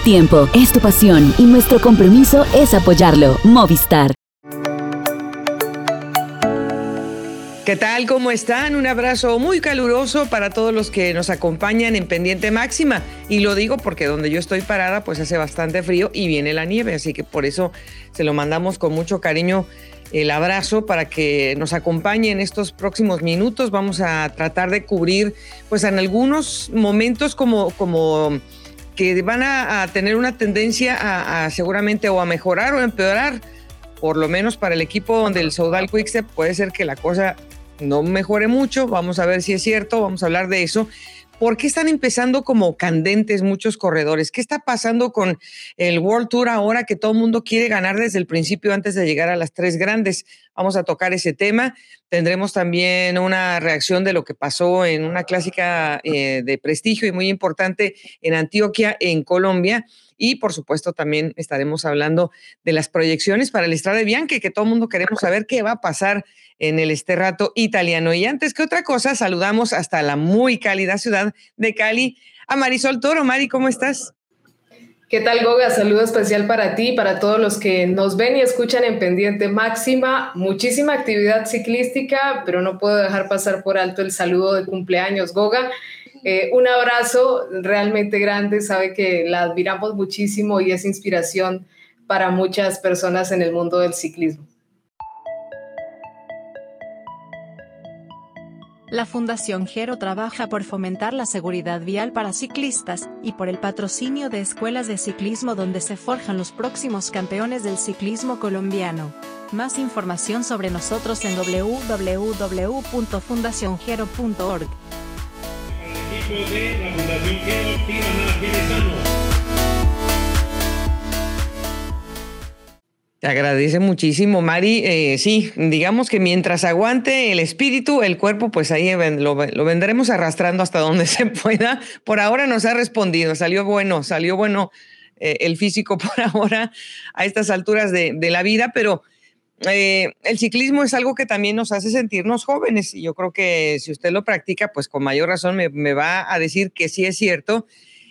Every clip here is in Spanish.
tiempo, es tu pasión y nuestro compromiso es apoyarlo. Movistar. ¿Qué tal? ¿Cómo están? Un abrazo muy caluroso para todos los que nos acompañan en pendiente máxima. Y lo digo porque donde yo estoy parada pues hace bastante frío y viene la nieve, así que por eso se lo mandamos con mucho cariño el abrazo para que nos acompañe en estos próximos minutos. Vamos a tratar de cubrir pues en algunos momentos como, como que van a, tener una tendencia a, seguramente o a mejorar o a empeorar. Por lo menos para el equipo del Saudal Quickstep puede ser que la cosa no mejore mucho, vamos a ver si es cierto, vamos a hablar de eso. ¿Por qué están empezando como candentes muchos corredores? ¿Qué está pasando con el World Tour ahora que todo el mundo quiere ganar desde el principio antes de llegar a las tres grandes? Vamos a tocar ese tema. Tendremos también una reacción de lo que pasó en una clásica eh, de prestigio y muy importante en Antioquia, en Colombia. Y por supuesto también estaremos hablando de las proyecciones para el Estrada Bianchi, que todo el mundo queremos saber qué va a pasar en el Esterrato italiano. Y antes que otra cosa, saludamos hasta la muy cálida ciudad de Cali a Marisol Toro. Mari, ¿cómo estás? ¿Qué tal, Goga? Saludo especial para ti, para todos los que nos ven y escuchan en Pendiente Máxima. Muchísima actividad ciclística, pero no puedo dejar pasar por alto el saludo de cumpleaños, Goga. Eh, un abrazo realmente grande, sabe que la admiramos muchísimo y es inspiración para muchas personas en el mundo del ciclismo. La Fundación Gero trabaja por fomentar la seguridad vial para ciclistas y por el patrocinio de escuelas de ciclismo donde se forjan los próximos campeones del ciclismo colombiano. Más información sobre nosotros en www.fundaciongero.org. Te agradece muchísimo, Mari. Eh, sí, digamos que mientras aguante el espíritu, el cuerpo, pues ahí lo, vendremos arrastrando hasta donde se pueda. Por ahora nos ha respondido, salió bueno, salió bueno eh, el físico por ahora a estas alturas de, la vida, pero eh, el ciclismo es algo que también nos hace sentirnos jóvenes y yo creo que si usted lo practica, pues con mayor razón me, me va a decir que sí es cierto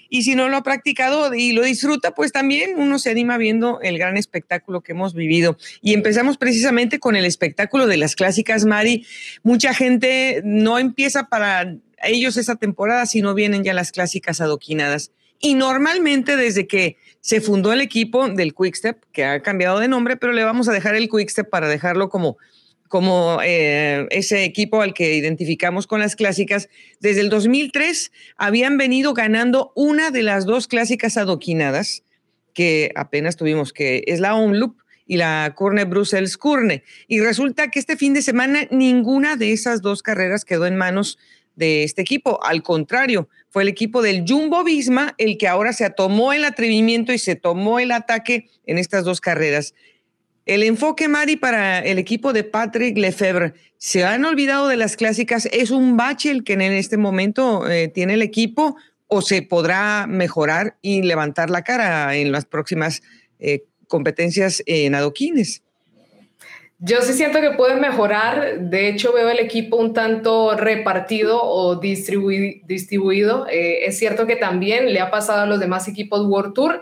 y si no lo ha practicado y lo disfruta, pues también uno se anima viendo el gran espectáculo que hemos vivido. Y empezamos precisamente con el espectáculo de las clásicas, Mari. Mucha gente no empieza para ellos esa temporada, sino vienen ya las clásicas adoquinadas. Y normalmente desde que se fundó el equipo del Quickstep, que ha cambiado de nombre, pero le vamos a dejar el Quickstep para dejarlo como como eh, ese equipo al que identificamos con las clásicas, desde el 2003 habían venido ganando una de las dos clásicas adoquinadas que apenas tuvimos, que es la Omloop y la Curne Brussels Curne. Y resulta que este fin de semana ninguna de esas dos carreras quedó en manos este equipo. Al contrario, fue el equipo del Jumbo Visma el que ahora se tomó el atrevimiento y se tomó el ataque en estas dos carreras. El enfoque, Mari, para el equipo de Patrick Lefebvre, ¿se han olvidado de las clásicas? ¿Es un bache el que en este momento eh, tiene el equipo o se podrá mejorar y levantar la cara en las próximas eh, competencias en adoquines? Yo sí siento que puede mejorar. De hecho, veo el equipo un tanto repartido o distribuido. Eh, es cierto que también le ha pasado a los demás equipos World Tour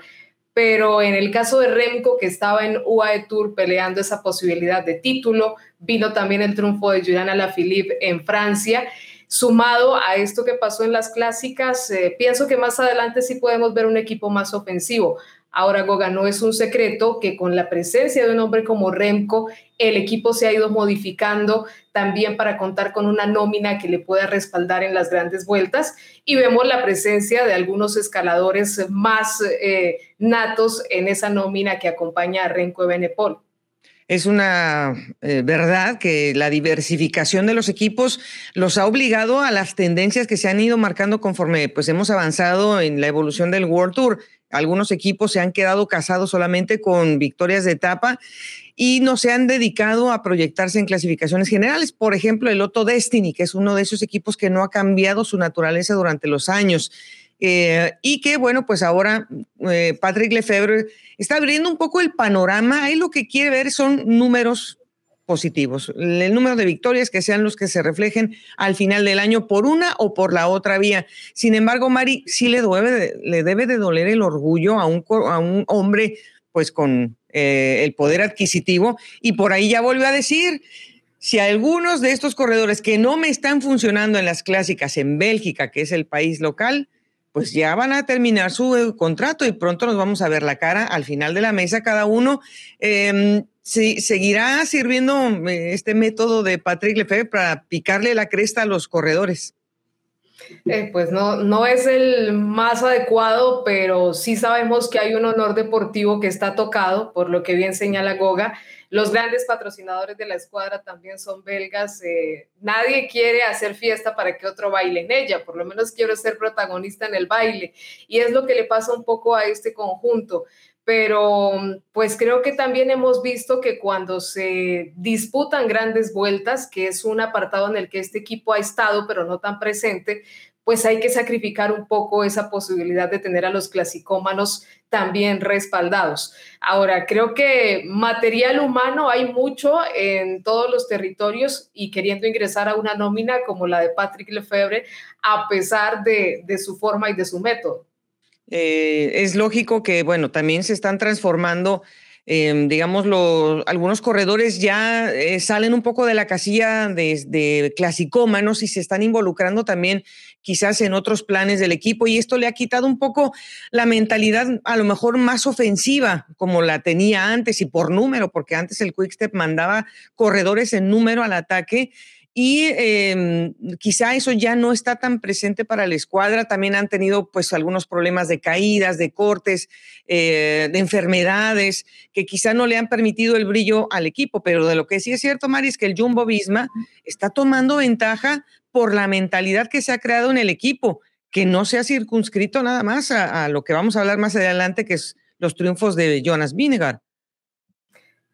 pero en el caso de Remco, que estaba en UAE Tour peleando esa posibilidad de título, vino también el triunfo de Julian Alaphilippe en Francia. Sumado a esto que pasó en las clásicas, eh, pienso que más adelante sí podemos ver un equipo más ofensivo. Ahora, Goga, no es un secreto que con la presencia de un hombre como Remco, el equipo se ha ido modificando también para contar con una nómina que le pueda respaldar en las grandes vueltas. Y vemos la presencia de algunos escaladores más eh, natos en esa nómina que acompaña a Remco Benepol. Es una eh, verdad que la diversificación de los equipos los ha obligado a las tendencias que se han ido marcando conforme pues hemos avanzado en la evolución del World Tour. Algunos equipos se han quedado casados solamente con victorias de etapa y no se han dedicado a proyectarse en clasificaciones generales. Por ejemplo, el Otto Destiny, que es uno de esos equipos que no ha cambiado su naturaleza durante los años. Eh, y que, bueno, pues ahora eh, Patrick Lefebvre está abriendo un poco el panorama. Ahí lo que quiere ver son números positivos. El número de victorias que sean los que se reflejen al final del año por una o por la otra vía. Sin embargo, Mari, sí le debe, le debe de doler el orgullo a un, a un hombre pues con eh, el poder adquisitivo y por ahí ya volvió a decir, si algunos de estos corredores que no me están funcionando en las clásicas en Bélgica, que es el país local, pues ya van a terminar su contrato y pronto nos vamos a ver la cara al final de la mesa cada uno. Eh, ¿Seguirá sirviendo eh, este método de Patrick Lefebvre para picarle la cresta a los corredores? Eh, pues no, no es el más adecuado, pero sí sabemos que hay un honor deportivo que está tocado, por lo que bien señala Goga. Los grandes patrocinadores de la escuadra también son belgas. Eh, nadie quiere hacer fiesta para que otro baile en ella, por lo menos quiero ser protagonista en el baile. Y es lo que le pasa un poco a este conjunto pero pues creo que también hemos visto que cuando se disputan grandes vueltas, que es un apartado en el que este equipo ha estado, pero no tan presente, pues hay que sacrificar un poco esa posibilidad de tener a los clasicómanos también respaldados. Ahora, creo que material humano hay mucho en todos los territorios y queriendo ingresar a una nómina como la de Patrick Lefebvre, a pesar de, de su forma y de su método. Eh, es lógico que, bueno, también se están transformando, em, digamos, los, algunos corredores ya eh, salen un poco de la casilla de, de, clasicómanos y se están involucrando también quizás en otros planes del equipo y esto le ha quitado un poco la mentalidad a lo mejor más ofensiva como la tenía antes y por número, porque antes el Quickstep mandaba corredores en número al ataque y eh, quizá eso ya no está tan presente para la escuadra. También han tenido pues algunos problemas de caídas, de cortes, eh, de enfermedades que quizá no le han permitido el brillo al equipo. Pero de lo que sí es cierto, Mari, es que el Jumbo Visma está tomando ventaja por la mentalidad que se ha creado en el equipo, que no se ha circunscrito nada más a, a lo que vamos a hablar más adelante, que es los triunfos de Jonas Vinegar.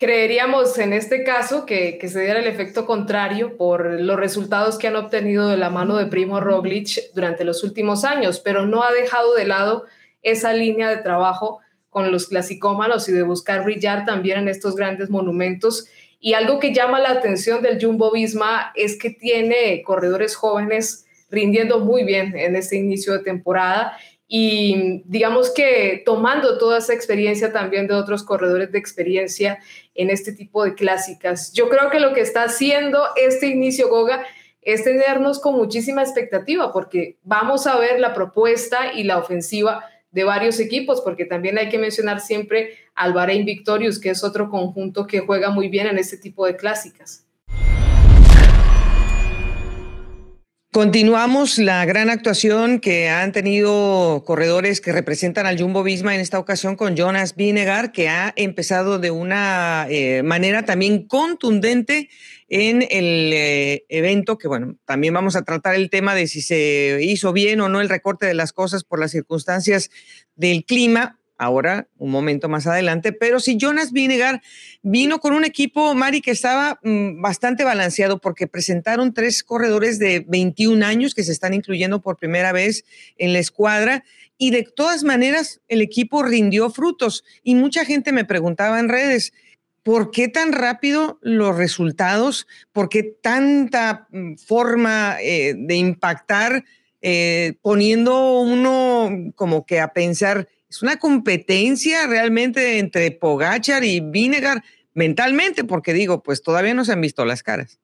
Creeríamos en este caso que, se diera el efecto contrario por los resultados que han obtenido de la mano de Primo Roglic durante los últimos años, pero no ha dejado de lado esa línea de trabajo con los clasicómanos y de buscar brillar también en estos grandes monumentos. Y algo que llama la atención del Jumbo Visma es que tiene corredores jóvenes rindiendo muy bien en este inicio de temporada y digamos que tomando toda esa experiencia también de otros corredores de experiencia en este tipo de clásicas. Yo creo que lo que está haciendo este inicio Goga es tenernos con muchísima expectativa porque vamos a ver la propuesta y la ofensiva de varios equipos, porque también hay que mencionar siempre al Bahrein Victorious, que es otro conjunto que juega muy bien en este tipo de clásicas. Continuamos la gran actuación que han tenido corredores que representan al Jumbo Visma en esta ocasión con Jonas Vinegar, que ha empezado de una eh, manera también contundente en el eh, evento, que bueno, también vamos a tratar el tema de si se hizo bien o no el recorte de las cosas por las circunstancias del clima, ahora, un momento más adelante, pero si Jonas Vinegar vino con un equipo, Mari, que estaba mm, bastante balanceado porque presentaron tres corredores de 21 años que se están incluyendo por primera vez en la escuadra y de todas maneras el equipo rindió frutos y mucha gente me preguntaba en redes, ¿por qué tan rápido los resultados? ¿Por qué tanta mm, forma eh, de impactar? Eh, poniendo uno como que a pensar, es una competencia realmente entre Pogachar y Vinegar mentalmente, porque digo, pues todavía no se han visto las caras.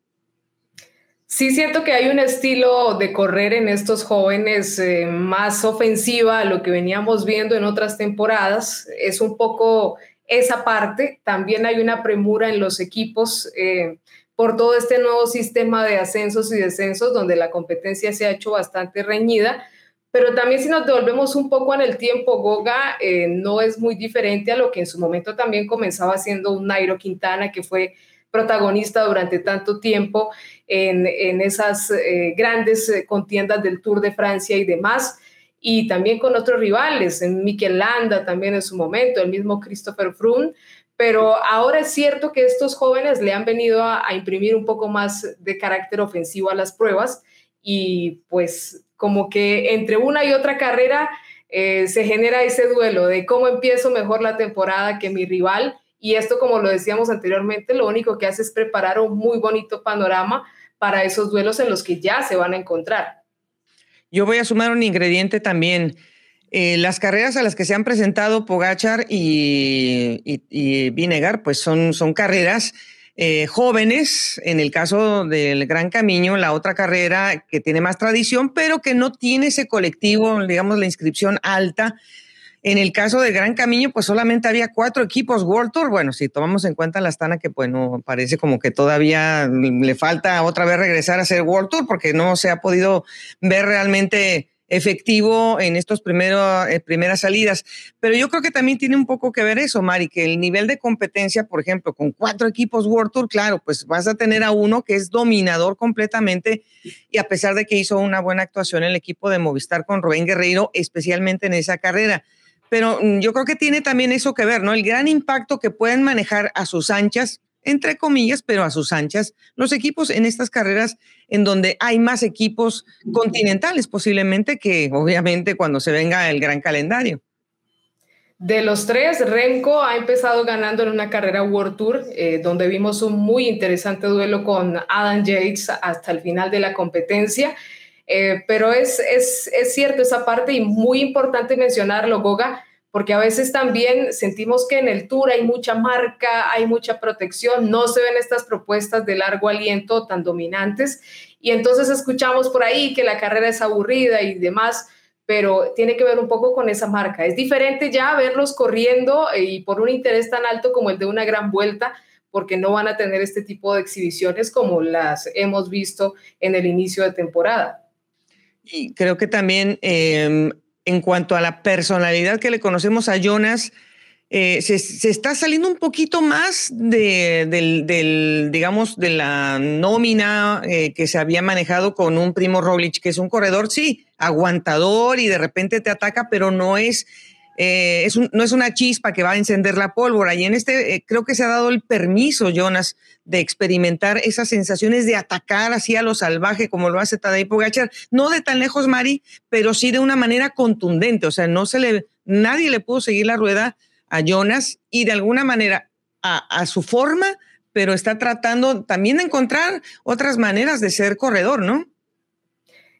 Sí, siento que hay un estilo de correr en estos jóvenes eh, más ofensiva a lo que veníamos viendo en otras temporadas. Es un poco esa parte. También hay una premura en los equipos eh, por todo este nuevo sistema de ascensos y descensos, donde la competencia se ha hecho bastante reñida pero también si nos devolvemos un poco en el tiempo, Goga eh, no es muy diferente a lo que en su momento también comenzaba siendo un Nairo Quintana, que fue protagonista durante tanto tiempo en, en esas eh, grandes eh, contiendas del Tour de Francia y demás, y también con otros rivales, en Mikel Landa también en su momento, el mismo Christopher Froome, pero ahora es cierto que estos jóvenes le han venido a, a imprimir un poco más de carácter ofensivo a las pruebas y pues como que entre una y otra carrera eh, se genera ese duelo de cómo empiezo mejor la temporada que mi rival Y esto, como lo decíamos anteriormente, lo único que hace es preparar un muy bonito panorama para esos duelos en los que ya se van a encontrar. Yo voy a sumar un ingrediente también. Eh, las carreras a las que se han presentado Pogachar y, y, Vinegar, pues son, son carreras eh, jóvenes, en el caso del Gran Camino, la otra carrera que tiene más tradición, pero que no tiene ese colectivo, digamos, la inscripción alta. En el caso del Gran Camino, pues solamente había cuatro equipos World Tour. Bueno, si tomamos en cuenta la Astana, que bueno, parece como que todavía le falta otra vez regresar a ser World Tour, porque no se ha podido ver realmente efectivo en primeros eh, primeras salidas. Pero yo creo que también tiene un poco que ver eso, Mari, que el nivel de competencia, por ejemplo, con cuatro equipos World Tour, claro, pues vas a tener a uno que es dominador completamente y a pesar de que hizo una buena actuación el equipo de Movistar con Rubén Guerreiro, especialmente en esa carrera. Pero mm, yo creo que tiene también eso que ver, ¿no? El gran impacto que pueden manejar a sus anchas entre comillas, pero a sus anchas, los equipos en estas carreras en donde hay más equipos continentales posiblemente que obviamente cuando se venga el gran calendario. De los tres, Renko ha empezado ganando en una carrera World Tour, eh, donde vimos un muy interesante duelo con Adam Yates hasta el final de la competencia. Eh, pero es, es, es cierto esa parte y muy importante mencionarlo, Goga, porque a veces también sentimos que en el tour hay mucha marca, hay mucha protección, no se ven estas propuestas de largo aliento tan dominantes y entonces escuchamos por ahí que la carrera es aburrida y demás, pero tiene que ver un poco con esa marca. Es diferente ya verlos corriendo y por un interés tan alto como el de una gran vuelta, porque no van a tener este tipo de exhibiciones como las hemos visto en el inicio de temporada. Y creo que también em, en cuanto a la personalidad que le conocemos a Jonas, eh, se, está saliendo un poquito más de, digamos, de la nómina eh, que se había manejado con un primo Roglic, que es un corredor, sí, aguantador y de repente te ataca, pero no es eh, no es una chispa que va a encender la pólvora. Y en este eh, creo que se ha dado el permiso, Jonas, de experimentar esas sensaciones de atacar así a lo salvaje como lo hace Tadej Pogachar. No de tan lejos, Mari, pero sí de una manera contundente. O sea, no se le, nadie le pudo seguir la rueda a Jonas y de alguna manera a, a su forma, pero está tratando también de encontrar otras maneras de ser corredor, ¿no?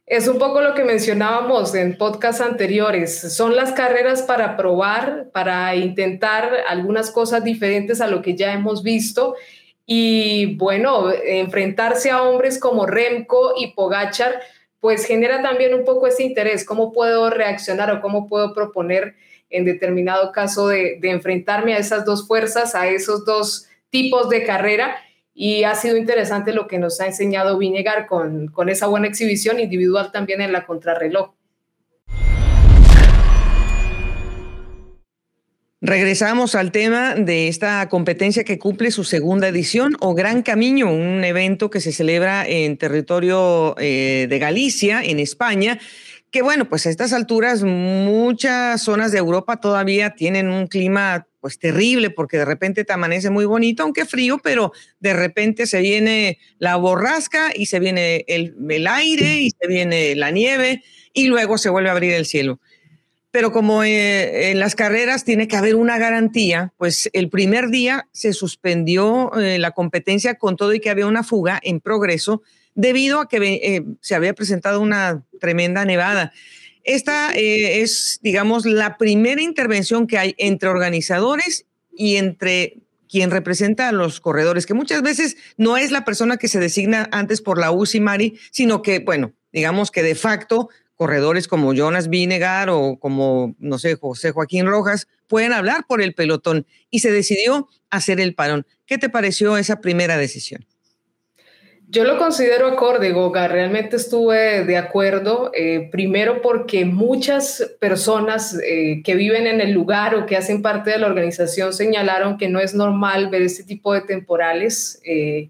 Es un poco lo que mencionábamos en podcasts anteriores. Son las carreras para probar, para intentar algunas cosas diferentes a lo que ya hemos visto. Y bueno, enfrentarse a hombres como Remco y Pogachar, pues genera también un poco ese interés. ¿Cómo puedo reaccionar o cómo puedo proponer en determinado caso de, de enfrentarme a esas dos fuerzas, a esos dos tipos de carrera? Y ha sido interesante lo que nos ha enseñado Vinegar con, con esa buena exhibición individual también en la contrarreloj. Regresamos al tema de esta competencia que cumple su segunda edición o Gran Camino, un evento que se celebra en territorio eh, de Galicia, en España, que bueno, pues a estas alturas muchas zonas de Europa todavía tienen un clima pues terrible porque de repente te amanece muy bonito, aunque frío, pero de repente se viene la borrasca y se viene el, aire y se viene la nieve y luego se vuelve a abrir el cielo. Pero como eh, en las carreras tiene que haber una garantía, pues el primer día se suspendió eh, la competencia con todo y que había una fuga en progreso debido a que eh, se había presentado una tremenda nevada. Esta eh, es, digamos, la primera intervención que hay entre organizadores y entre quien representa a los corredores, que muchas veces no es la persona que se designa antes por la UCI Mari, sino que, bueno, digamos que de facto corredores como Jonas Vinegar o como, no sé, José Joaquín Rojas pueden hablar por el pelotón y se decidió hacer el parón. ¿Qué te pareció esa primera decisión? Yo lo considero acorde, Goga. Realmente estuve de acuerdo, eh, primero porque muchas personas eh, que viven en el lugar o que hacen parte de la organización señalaron que no es normal ver este tipo de temporales, eh,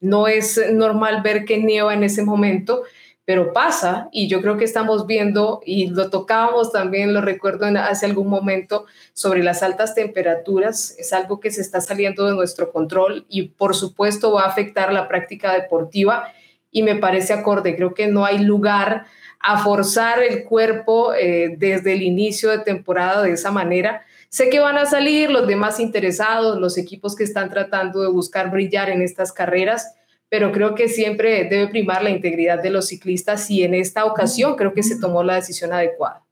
no es normal ver que nieva en ese momento pero pasa y yo creo que estamos viendo, y lo tocábamos también, lo recuerdo hace algún momento, sobre las altas temperaturas, es algo que se está saliendo de nuestro control y por supuesto va a afectar la práctica deportiva y me parece acorde, creo que no hay lugar a forzar el cuerpo eh, desde el inicio de temporada de esa manera. Sé que van a salir los demás interesados, los equipos que están tratando de buscar brillar en estas carreras, pero creo que siempre debe primar la integridad de los ciclistas y en esta ocasión creo que se tomó la decisión adecuada.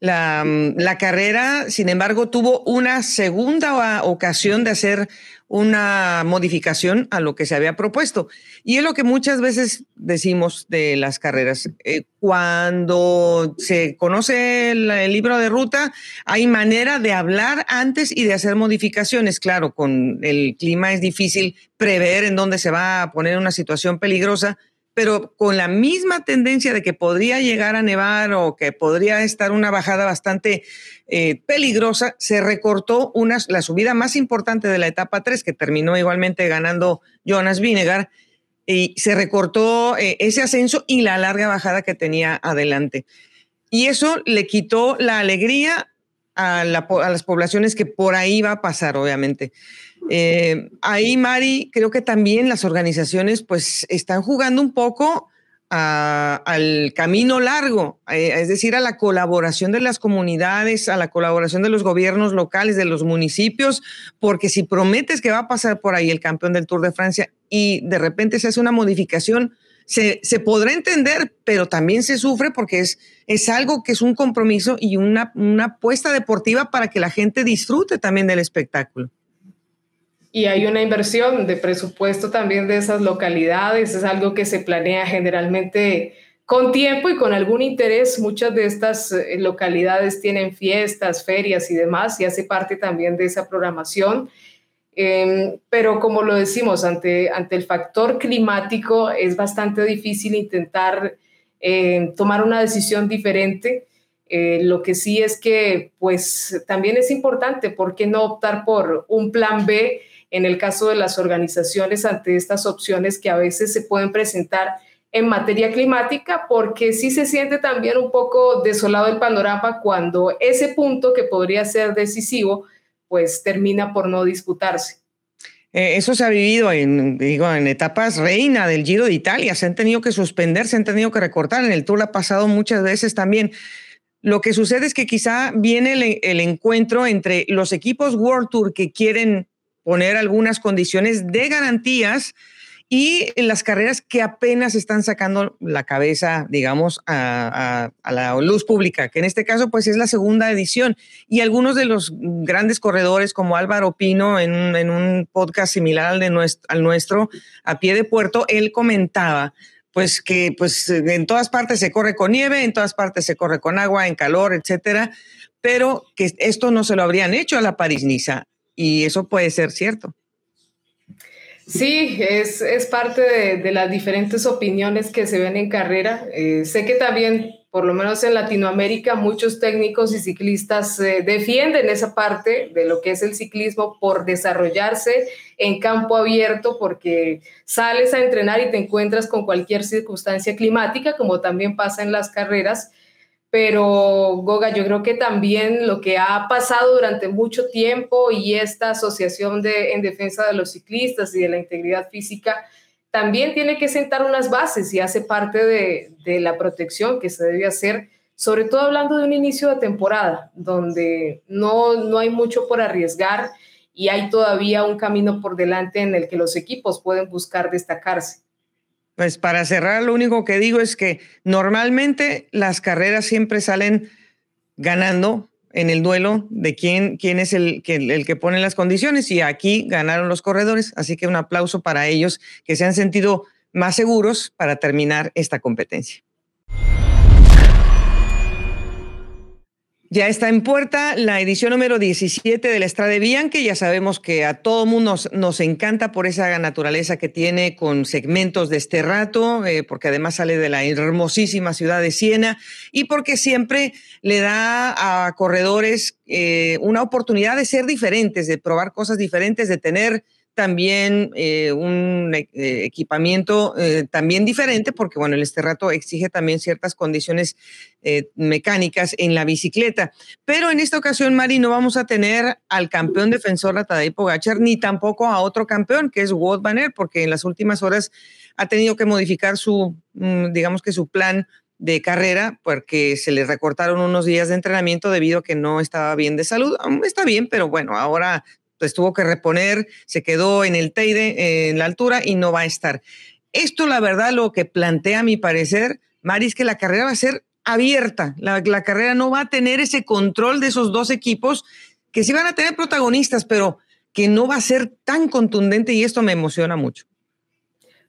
La, la, carrera, sin embargo, tuvo una segunda ocasión de hacer una modificación a lo que se había propuesto. Y es lo que muchas veces decimos de las carreras. Eh, cuando se conoce el, libro de ruta, hay manera de hablar antes y de hacer modificaciones. Claro, con el clima es difícil prever en dónde se va a poner una situación peligrosa, pero con la misma tendencia de que podría llegar a nevar o que podría estar una bajada bastante eh, peligrosa, se recortó la subida más importante de la etapa 3, que terminó igualmente ganando Jonas Vinegar, y se recortó eh, ese ascenso y la larga bajada que tenía adelante. Y eso le quitó la alegría a, a las poblaciones que por ahí va a pasar, obviamente. Eh, ahí, Mari, creo que también las organizaciones pues están jugando un poco al camino largo, eh, es decir, a la colaboración de las comunidades, a la colaboración de los gobiernos locales, de los municipios, porque si prometes que va a pasar por ahí el campeón del Tour de Francia y de repente se hace una modificación, se, se podrá entender, pero también se sufre porque es, es algo que es un compromiso y una, una apuesta deportiva para que la gente disfrute también del espectáculo y hay una inversión de presupuesto también de esas localidades. Es algo que se planea generalmente con tiempo y con algún interés. Muchas de estas eh, localidades tienen fiestas, ferias y demás y hace parte también de esa programación. Em, pero como lo decimos, ante, ante el factor climático es bastante difícil intentar em, tomar una decisión diferente. Eh, lo que sí es que, pues, también es importante, ¿por qué no optar por un plan B? En el caso de las organizaciones ante estas opciones que a veces se pueden presentar en materia climática, porque sí se siente también un poco desolado el panorama cuando ese punto que podría ser decisivo, pues termina por no disputarse. Eh, eso se ha vivido en, digo, en etapas reina del Giro de Italia. Se han tenido que suspender, se han tenido que recortar. En el Tour ha pasado muchas veces también. Lo que sucede es que quizá viene el, el encuentro entre los equipos World Tour que quieren poner algunas condiciones de garantías y las carreras que apenas están sacando la cabeza, digamos, a, la luz pública, que en este caso pues es la segunda edición. Y algunos de los grandes corredores como Álvaro Pino en, un podcast similar al, de nuestro, al nuestro, a pie de puerto, él comentaba pues que pues en todas partes se corre con nieve, en todas partes se corre con agua, en calor, etcétera, pero que esto no se lo habrían hecho a la París-Niza y eso puede ser cierto. Sí, es, es parte de, las diferentes opiniones que se ven en carrera. Eh, sé que también, por lo menos en Latinoamérica, muchos técnicos y ciclistas eh, defienden esa parte de lo que es el ciclismo por desarrollarse en campo abierto, porque sales a entrenar y te encuentras con cualquier circunstancia climática, como también pasa en las carreras pero Goga, yo creo que también lo que ha pasado durante mucho tiempo y esta asociación de, en defensa de los ciclistas y de la integridad física también tiene que sentar unas bases y hace parte de, la protección que se debe hacer, sobre todo hablando de un inicio de temporada, donde no, no hay mucho por arriesgar y hay todavía un camino por delante en el que los equipos pueden buscar destacarse. Pues para cerrar, lo único que digo es que normalmente las carreras siempre salen ganando en el duelo de quién, quién es el, el que pone las condiciones y aquí ganaron los corredores, así que un aplauso para ellos que se han sentido más seguros para terminar esta competencia. Ya está en puerta la edición número 17 de la Estrada Bianchi. Ya sabemos que a todo mundo nos, nos, encanta por esa naturaleza que tiene con segmentos de este rato, eh, porque además sale de la hermosísima ciudad de Siena y porque siempre le da a corredores eh, una oportunidad de ser diferentes, de probar cosas diferentes, de tener también eh, un eh, equipamiento eh, también diferente, porque bueno, el esterrato exige también ciertas condiciones mecánicas en la bicicleta. Pero en esta ocasión, Mari, no vamos a tener al campeón defensor, a Tadej ni tampoco a otro campeón, que es Wout Van Aert, porque en las últimas horas ha tenido que modificar su, mm, digamos que su plan de carrera porque se le recortaron unos días de entrenamiento debido a que no estaba bien de salud. Está bien, pero bueno, ahora pues tuvo que reponer, se quedó en el Teide en la altura y no va a estar. Esto, la verdad, lo que plantea a mi parecer, Mari, es que la carrera va a ser abierta. La, carrera no va a tener ese control de esos dos equipos que sí van a tener protagonistas, pero que no va a ser tan contundente y esto me emociona mucho.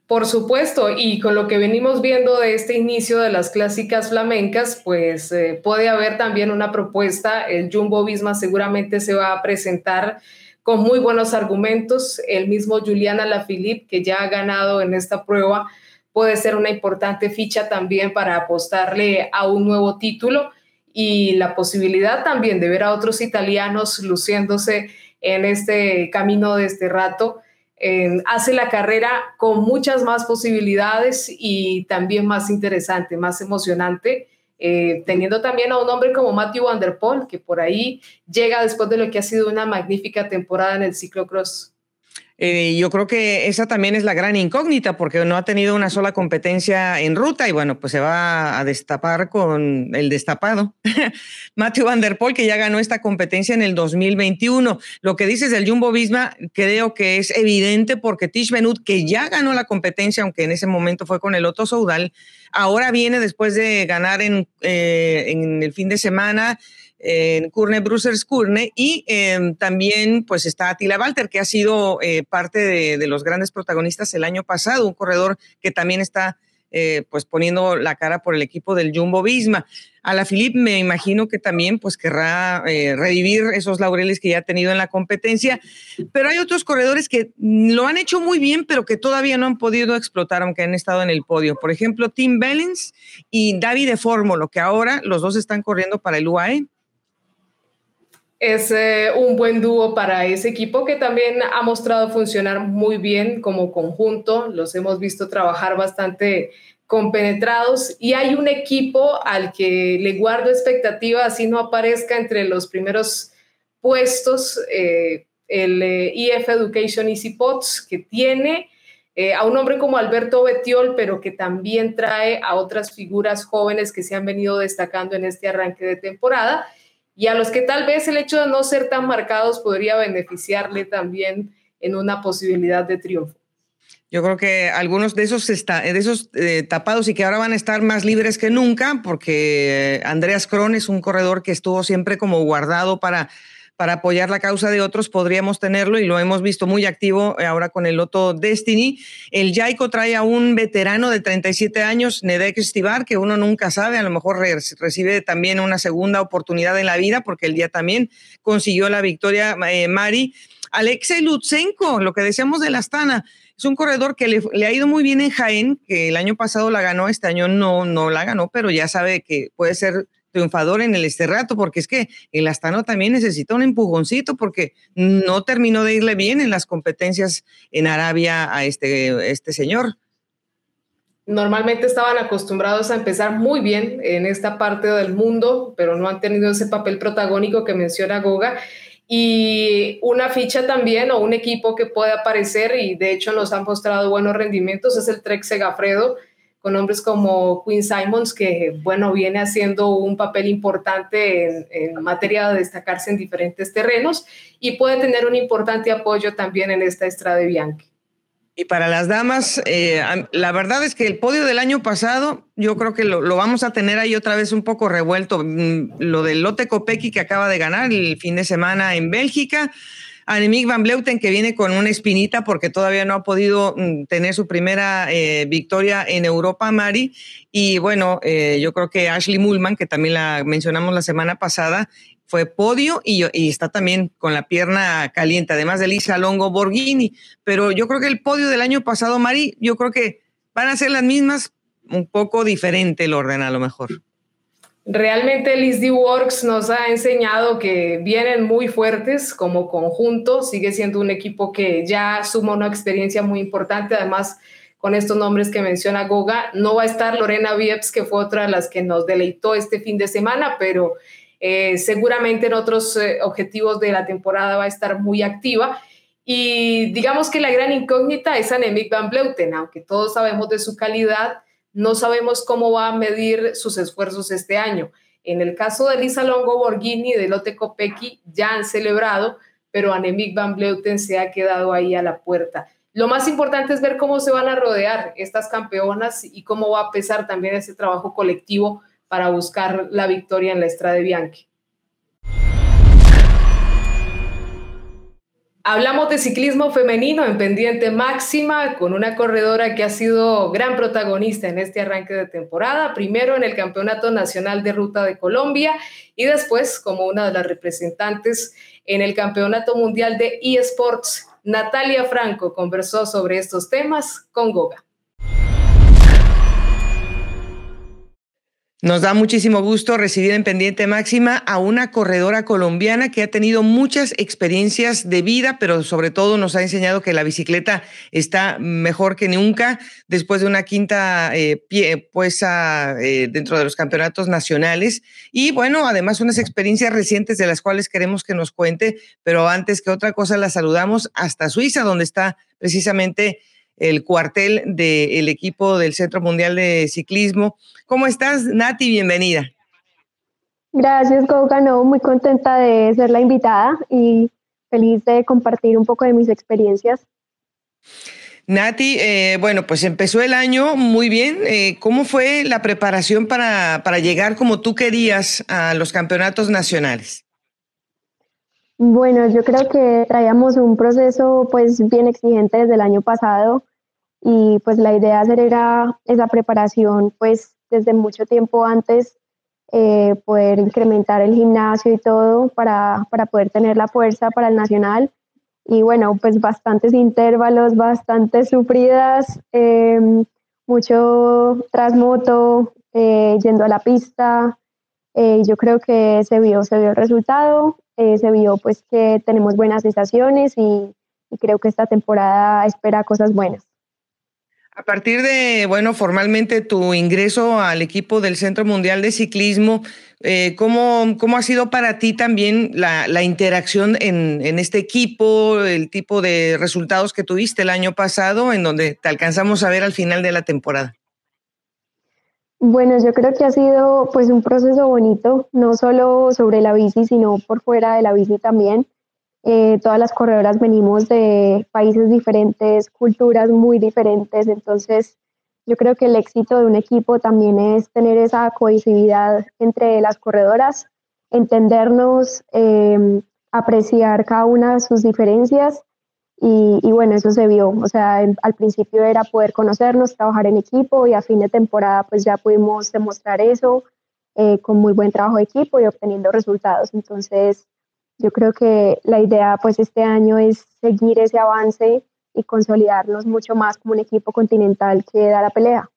Por supuesto, y con lo que venimos viendo de este inicio de las clásicas flamencas, pues eh, puede haber también una propuesta. El Jumbo Visma seguramente se va a presentar con muy buenos argumentos. El mismo Juliana Lafilippe, que ya ha ganado en esta prueba, puede ser una importante ficha también para apostarle a un nuevo título y la posibilidad también de ver a otros italianos luciéndose en este camino de este rato. hace la carrera con muchas más posibilidades y también más interesante, más emocionante eh, teniendo también a un hombre como Matthew Van Der Poel, que por ahí llega después de lo que ha sido una magnífica temporada en el ciclocross. Eh, yo creo que esa también es la gran incógnita porque no ha tenido una sola competencia en ruta y bueno, pues se va a destapar con el destapado. Matthew Van Der Poel, que ya ganó esta competencia en el 2021. Lo que dices del Jumbo Visma creo que es evidente porque Tish Benut, que ya ganó la competencia, aunque en ese momento fue con el Otto Soudal, ahora viene después de ganar en, eh, en el fin de semana en Kurne Brussels Kurne y em, también pues está Attila Walter que ha sido eh, parte de, los grandes protagonistas el año pasado, un corredor que también está eh, pues poniendo la cara por el equipo del Jumbo Visma. A la Filip me imagino que también pues querrá eh, revivir esos laureles que ya ha tenido en la competencia, pero hay otros corredores que lo han hecho muy bien, pero que todavía no han podido explotar, aunque han estado en el podio. Por ejemplo, Tim Bellens y David de Fórmulo, que ahora los dos están corriendo para el UAE es eh, un buen dúo para ese equipo que también ha mostrado funcionar muy bien como conjunto. Los hemos visto trabajar bastante compenetrados y hay un equipo al que le guardo expectativa, así no aparezca entre los primeros puestos, eh, el EF eh, Education Easy Pots, que tiene a un hombre como Alberto Betiol, pero que también trae a otras figuras jóvenes que se han venido destacando en este arranque de temporada y a los que tal vez el hecho de no ser tan marcados podría beneficiarle también en una posibilidad de triunfo. Yo creo que algunos de esos, de esos eh, tapados y que ahora van a estar más libres que nunca, porque Andreas Kron es un corredor que estuvo siempre como guardado para para apoyar la causa de otros, podríamos tenerlo y lo hemos visto muy activo ahora con el Loto Destiny. El Jaico trae a un veterano de 37 años, Nedek Stivar, que uno nunca sabe, a lo mejor recibe también una segunda oportunidad en la vida, porque el día también consiguió la victoria eh, Mari. Alexei Lutsenko, lo que decíamos de la Astana, es un corredor que le, le, ha ido muy bien en Jaén, que el año pasado la ganó, este año no, no la ganó, pero ya sabe que puede ser triunfador en el este rato, porque es que el Astano también necesita un empujoncito porque no terminó de irle bien en las competencias en Arabia a este, este señor. Normalmente estaban acostumbrados a empezar muy bien en esta parte del mundo, pero no han tenido ese papel protagónico que menciona Goga. Y una ficha también o un equipo que puede aparecer y de hecho nos han mostrado buenos rendimientos es el Trek Segafredo, con hombres como Quinn Simons, que bueno, viene haciendo un papel importante en, materia de destacarse en diferentes terrenos y puede tener un importante apoyo también en esta Estrada de Bianchi. Y para las damas, eh, la verdad es que el podio del año pasado, yo creo que lo, lo, vamos a tener ahí otra vez un poco revuelto. Mm, lo del Lotte Kopecky que acaba de ganar el fin de semana en Bélgica, Annemiek van Bleuten, que viene con una espinita porque todavía no ha podido mm, tener su primera eh, victoria en Europa, Mari. Y bueno, eh, yo creo que Ashley Mullman, que también la mencionamos la semana pasada, fue podio y, y, está también con la pierna caliente, además de Lisa Longo Borghini. Pero yo creo que el podio del año pasado, Mari, yo creo que van a ser las mismas, un poco diferente el orden a lo mejor. Realmente el Works nos ha enseñado que vienen muy fuertes como conjunto, sigue siendo un equipo que ya suma una experiencia muy importante, además con estos nombres que menciona Goga, no va a estar Lorena Vieps, que fue otra de las que nos deleitó este fin de semana, pero eh, seguramente en otros eh, objetivos de la temporada va a estar muy activa. Y digamos que la gran incógnita es Annemiek van Bleuten, aunque todos sabemos de su calidad, no sabemos cómo va a medir sus esfuerzos este año. En el caso de Lisa Longo Borghini y de Lotte Kopecky ya han celebrado, pero Annemiek van Bleuten se ha quedado ahí a la puerta. Lo más importante es ver cómo se van a rodear estas campeonas y cómo va a pesar también ese trabajo colectivo para buscar la victoria en la Estrada de Bianchi. Hablamos de ciclismo femenino en pendiente máxima con una corredora que ha sido gran protagonista en este arranque de temporada, primero en el Campeonato Nacional de Ruta de Colombia y después como una de las representantes en el Campeonato Mundial de eSports. Natalia Franco conversó sobre estos temas con Goga. Nos da muchísimo gusto recibir en Pendiente Máxima a una corredora colombiana que ha tenido muchas experiencias de vida, pero sobre todo nos ha enseñado que la bicicleta está mejor que nunca después de una quinta eh, pie puesta eh, dentro de los campeonatos nacionales. Y bueno, además unas experiencias recientes de las cuales queremos que nos cuente, pero antes que otra cosa la saludamos hasta Suiza, donde está precisamente el cuartel del equipo del Centro Mundial de Ciclismo. ¿Cómo estás, Nati? Bienvenida. Gracias, Goga. No, muy contenta de ser la invitada y feliz de compartir un poco de mis experiencias. Nati, eh, bueno, pues empezó el año muy bien. Eh, ¿Cómo fue la preparación para, para llegar como tú querías a los campeonatos nacionales? Bueno, yo creo que traíamos un proceso pues bien exigente desde el año pasado y pues la idea era esa preparación pues desde mucho tiempo antes eh, poder incrementar el gimnasio y todo para, para, poder tener la fuerza para el nacional. Y bueno pues bastantes intervalos, bastantes sufridas, eh, mucho trasmoto, eh, yendo a la pista, eh, yo creo que se vio, se vio el resultado, eh, se vio pues que tenemos buenas sensaciones y, creo que esta temporada espera cosas buenas. A partir de, bueno, formalmente tu ingreso al equipo del Centro Mundial de Ciclismo, eh, ¿cómo, ¿cómo, ha sido para ti también la, la interacción en, en, este equipo, el tipo de resultados que tuviste el año pasado, en donde te alcanzamos a ver al final de la temporada? Bueno, yo creo que ha sido pues un proceso bonito, no solo sobre la bici, sino por fuera de la bici también. Eh, todas las corredoras venimos de países diferentes, culturas muy diferentes, entonces yo creo que el éxito de un equipo también es tener esa cohesividad entre las corredoras, entendernos, eh, apreciar cada una de sus diferencias y, bueno, eso se vio, o sea, al principio era poder conocernos, trabajar en equipo y a fin de temporada pues ya pudimos demostrar eso eh, con muy buen trabajo de equipo y obteniendo resultados. Entonces, yo creo que la idea pues este año es seguir ese avance y consolidarnos mucho más como un equipo continental que da la pelea.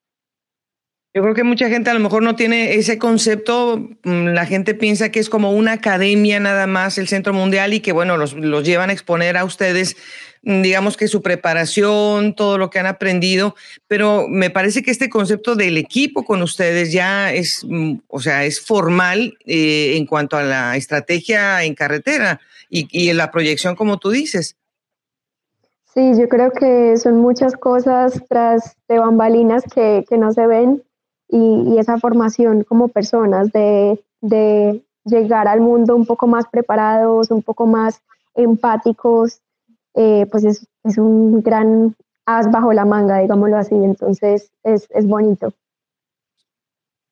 Yo creo que mucha gente a lo mejor no tiene ese concepto. Mm, la gente piensa que es como una academia nada más el Centro Mundial y que, bueno, los, los llevan a exponer a ustedes, mm, digamos que su preparación, todo lo que han aprendido. Pero me parece que este concepto del equipo con ustedes ya es, mm, o sea, es formal eh, en cuanto a la estrategia en carretera y, y la proyección, como tú dices. Sí, yo creo que son muchas cosas tras de bambalinas que, que no se ven y, esa formación como personas de, de, llegar al mundo un poco más preparados, un poco más empáticos, eh, pues es, es, un gran as bajo la manga, digámoslo así, entonces es, es bonito.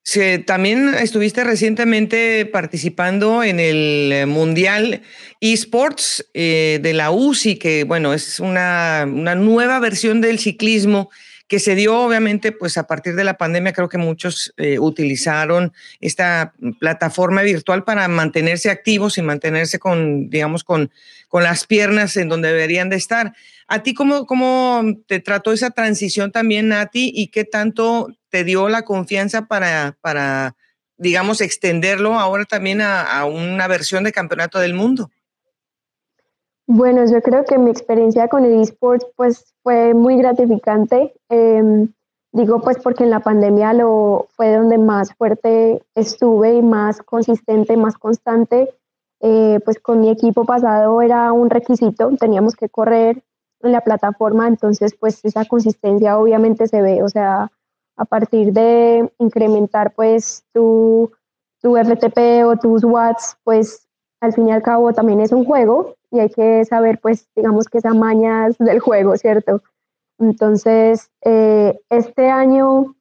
Sí, también estuviste recientemente participando en el Mundial eSports eh, de la UCI, que bueno, es una, una nueva versión del ciclismo que se dio obviamente pues a partir de la pandemia, creo que muchos eh, utilizaron esta plataforma virtual para mantenerse activos y mantenerse con, digamos, con, con las piernas en donde deberían de estar. ¿A ti cómo, cómo te trató esa transición también, Nati, y qué tanto te dio la confianza para, para digamos, extenderlo ahora también a, a una versión de campeonato del mundo? Bueno, yo creo que mi experiencia con el eSports pues fue muy gratificante. Em, digo pues porque en la pandemia lo fue donde más fuerte estuve y más consistente, más constante. Eh, pues con mi equipo pasado era un requisito, teníamos que correr en la plataforma, entonces pues esa consistencia obviamente se ve, o sea, a partir de incrementar pues tu, tu FTP o tus watts, pues al fin y al cabo también es un juego y hay que saber pues digamos que esas mañas del juego, ¿cierto? Entonces, eh, este año,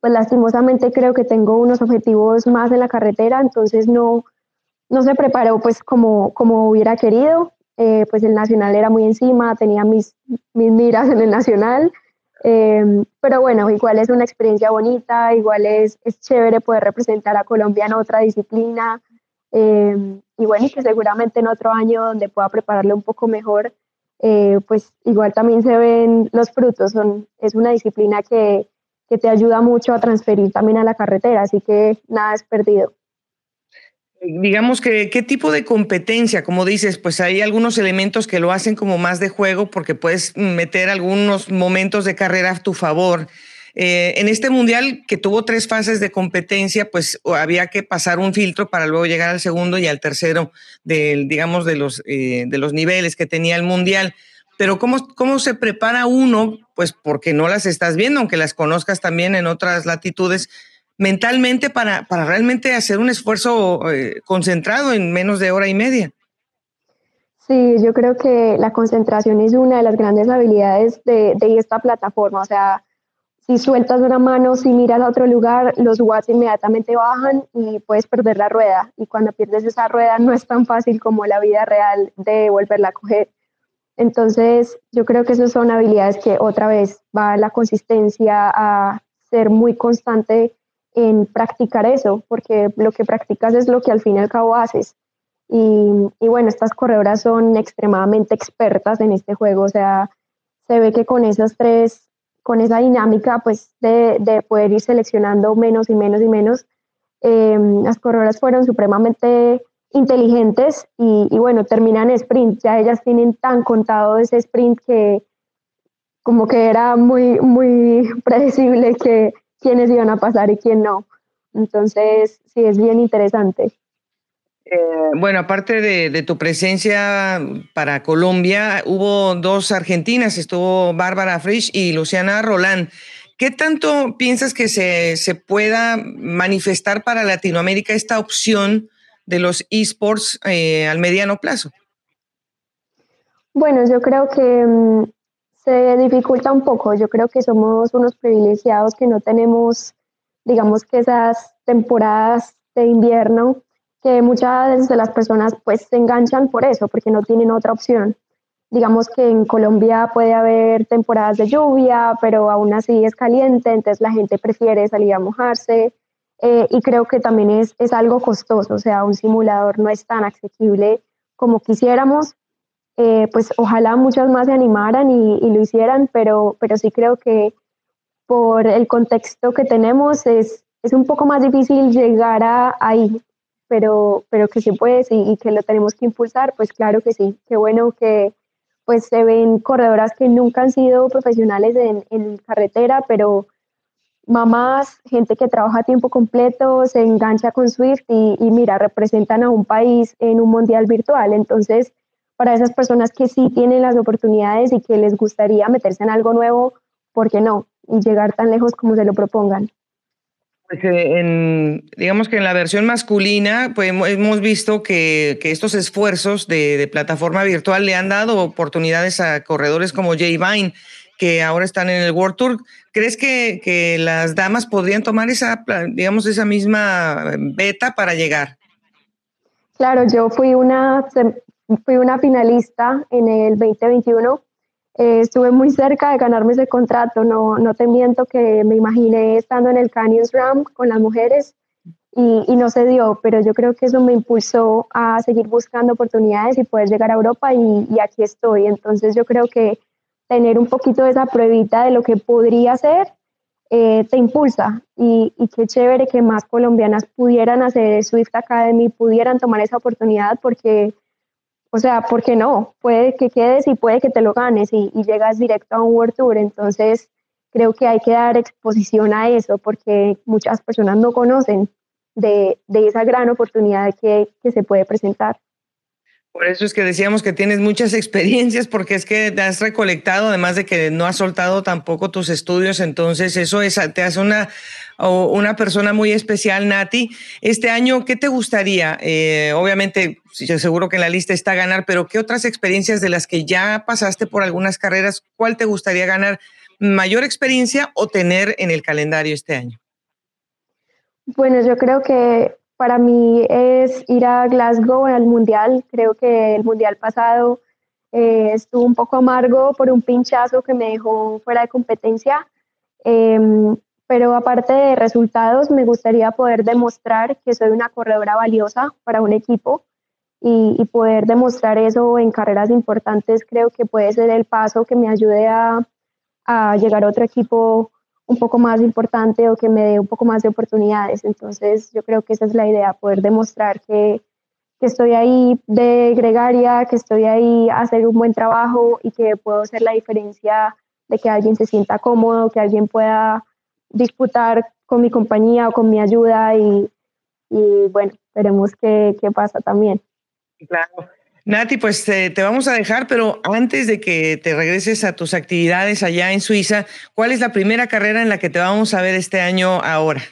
pues lastimosamente creo que tengo unos objetivos más en la carretera, entonces no, no se preparó pues como, como hubiera querido. Eh, pues el nacional era muy encima, tenía mis, mis miras en el nacional, em, pero bueno, igual es una experiencia bonita, igual es, es chévere poder representar a Colombia en otra disciplina, em, y bueno, y que seguramente en otro año donde pueda prepararle un poco mejor, eh, pues igual también se ven los frutos, son, es una disciplina que, que te ayuda mucho a transferir también a la carretera, así que nada es perdido digamos que qué tipo de competencia, como dices, pues hay algunos elementos que lo hacen como más de juego porque puedes meter algunos momentos de carrera a tu favor. Eh, en este mundial que tuvo tres fases de competencia, pues había que pasar un filtro para luego llegar al segundo y al tercero del, digamos, de los, eh, de los niveles que tenía el mundial. Pero ¿cómo, ¿cómo se prepara uno? Pues porque no las estás viendo, aunque las conozcas también en otras latitudes, mentalmente para, para realmente hacer un esfuerzo eh, concentrado en menos de hora y media. Sí, yo creo que la concentración es una de las grandes habilidades de, de esta plataforma. O sea, si sueltas una mano, si miras a otro lugar, los watts inmediatamente bajan y puedes perder la rueda. Y cuando pierdes esa rueda no es tan fácil como la vida real de volverla a coger. Entonces, yo creo que esas son habilidades que otra vez va la consistencia a ser muy constante en practicar eso, porque lo que practicas es lo que al fin y al cabo haces. Y, y, bueno, estas corredoras son extremadamente expertas en este juego, o sea, se ve que con esas tres, con esa dinámica, pues de, de poder ir seleccionando menos y menos y menos, eh, las corredoras fueron supremamente inteligentes y, y, bueno, terminan sprint, ya ellas tienen tan contado ese sprint que como que era muy, muy predecible que quiénes iban a pasar y quién no. Entonces, sí, es bien interesante. Eh, bueno, aparte de, tu presencia para Colombia, hubo dos argentinas, estuvo Bárbara Frisch y Luciana Roland. ¿Qué tanto piensas que se, pueda manifestar para Latinoamérica esta opción de los esports eh, al mediano plazo? Bueno, yo creo que um, se dificulta un poco. Yo creo que somos unos privilegiados que no tenemos, digamos que esas temporadas de invierno que muchas veces las personas pues se enganchan por eso, porque no tienen otra opción. Digamos que en Colombia puede haber temporadas de lluvia, pero aún así es caliente, entonces la gente prefiere salir a mojarse. Eh, y creo que también es, es algo costoso, o sea, un simulador no es tan asequible como quisiéramos, eh, pues ojalá muchas más se animaran y, y, lo hicieran, pero, pero sí creo que por el contexto que tenemos es, es un poco más difícil llegar a ahí, pero, pero que se puede sí, y que lo tenemos que impulsar, pues claro que sí, qué bueno que pues se ven corredoras que nunca han sido profesionales en, en carretera, pero mamás, gente que trabaja a tiempo completo, se engancha con Swift y, y mira, representan a un país en un mundial virtual, entonces para esas personas que sí tienen las oportunidades y que les gustaría meterse en algo nuevo, ¿por qué no? Y llegar tan lejos como se lo propongan. Pues eh, en, digamos que en la versión masculina, pues hemos visto que, que estos esfuerzos de, plataforma virtual le han dado oportunidades a corredores como Jay Vine, que ahora están en el World Tour. ¿Crees que, que las damas podrían tomar esa, digamos, esa misma beta para llegar? Claro, yo fui una fui una finalista en el 2021. Eh, estuve muy cerca de ganarme ese contrato, no, no te miento que me imaginé estando en el Canyons Ram con las mujeres y, y, no se dio, pero yo creo que eso me impulsó a seguir buscando oportunidades y poder llegar a Europa y, y aquí estoy. Entonces yo creo que tener un poquito de esa pruebita de lo que podría ser eh, te impulsa y, y, qué chévere que más colombianas pudieran hacer Swift Academy, pudieran tomar esa oportunidad porque o sea, ¿por qué no? Puede que quedes y puede que te lo ganes y, llegas directo a un World Tour. Entonces, creo que hay que dar exposición a eso porque muchas personas no conocen de, esa gran oportunidad que se puede presentar. Por eso es que decíamos que tienes muchas experiencias, porque es que te has recolectado, además de que no has soltado tampoco tus estudios, entonces eso es, te hace una, una persona muy especial, Nati. Este año, ¿qué te gustaría? Eh, obviamente, seguro que en la lista está ganar, pero ¿qué otras experiencias de las que ya pasaste por algunas carreras, cuál te gustaría ganar? ¿Mayor experiencia o tener en el calendario este año? Bueno, yo creo que para mí es ir a Glasgow al Mundial. Creo que el Mundial pasado eh, estuvo un poco amargo por un pinchazo que me dejó fuera de competencia. Em, pero aparte de resultados, me gustaría poder demostrar que soy una corredora valiosa para un equipo y, poder demostrar eso en carreras importantes creo que puede ser el paso que me ayude a llegar a otro equipo un poco más importante o que me dé un poco más de oportunidades. Entonces yo creo que esa es la idea, poder demostrar que, que estoy ahí de gregaria, que estoy ahí a hacer un buen trabajo y que puedo hacer la diferencia de que alguien se sienta cómodo, que alguien pueda disputar con mi compañía o con mi ayuda y, y bueno, veremos qué, qué pasa también. Claro. Nati, pues te, vamos a dejar, pero antes de que te regreses a tus actividades allá en Suiza, ¿cuál es la primera carrera en la que te vamos a ver este año ahora?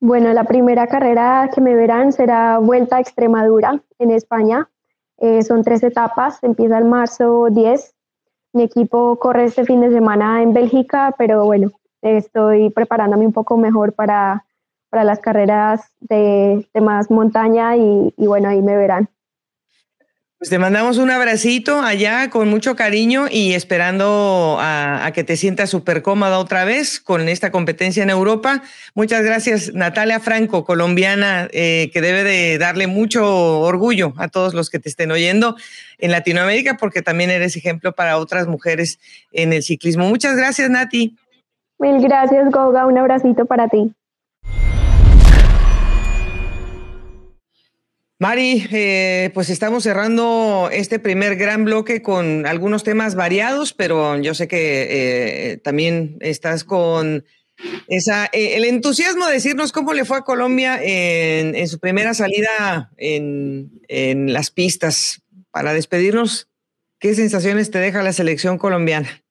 Bueno, la primera carrera que me verán será Vuelta a Extremadura en España. Eh, son tres etapas, empieza el marzo 10. Mi equipo corre este fin de semana en Bélgica, pero bueno, estoy preparándome un poco mejor para, para las carreras de, más montaña y bueno, ahí me verán. Pues te mandamos un abracito allá con mucho cariño y esperando a, que te sientas súper cómoda otra vez con esta competencia en Europa. Muchas gracias, Natalia Franco, colombiana, eh, que debe de darle mucho orgullo a todos los que te estén oyendo en Latinoamérica, porque también eres ejemplo para otras mujeres en el ciclismo. Muchas gracias, Nati. Mil gracias, Goga. Un abracito para ti. Mari, eh, pues estamos cerrando este primer gran bloque con algunos temas variados, pero yo sé que eh, también estás con esa, eh, el entusiasmo de decirnos cómo le fue a Colombia en, su primera salida en, en las pistas. Para despedirnos, ¿qué sensaciones te deja la selección colombiana?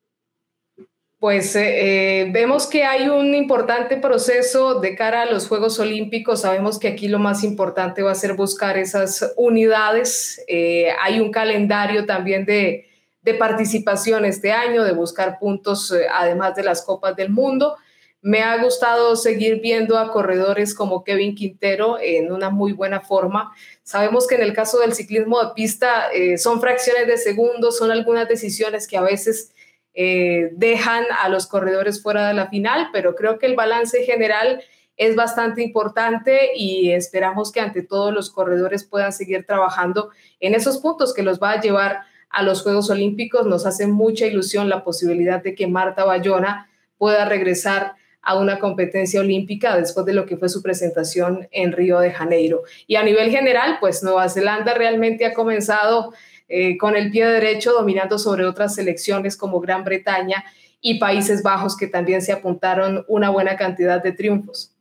Pues eh, eh, vemos que hay un importante proceso de cara a los Juegos Olímpicos. Sabemos que aquí lo más importante va a ser buscar esas unidades. Eh, hay un calendario también de, de, participación este año, de buscar puntos además de las Copas del Mundo. Me ha gustado seguir viendo a corredores como Kevin Quintero en una muy buena forma. Sabemos que en el caso del ciclismo de pista son fracciones de segundos, son algunas decisiones que a veces eh, dejan a los corredores fuera de la final, pero creo que el balance general es bastante importante y esperamos que ante todo los corredores puedan seguir trabajando en esos puntos que los va a llevar a los Juegos Olímpicos. Nos hace mucha ilusión la posibilidad de que Marta Bayona pueda regresar a una competencia olímpica después de lo que fue su presentación en Río de Janeiro. Y a nivel general, pues Nueva Zelanda realmente ha comenzado eh, con el pie derecho dominando sobre otras selecciones como Gran Bretaña y Países Bajos que también se apuntaron una buena cantidad de triunfos.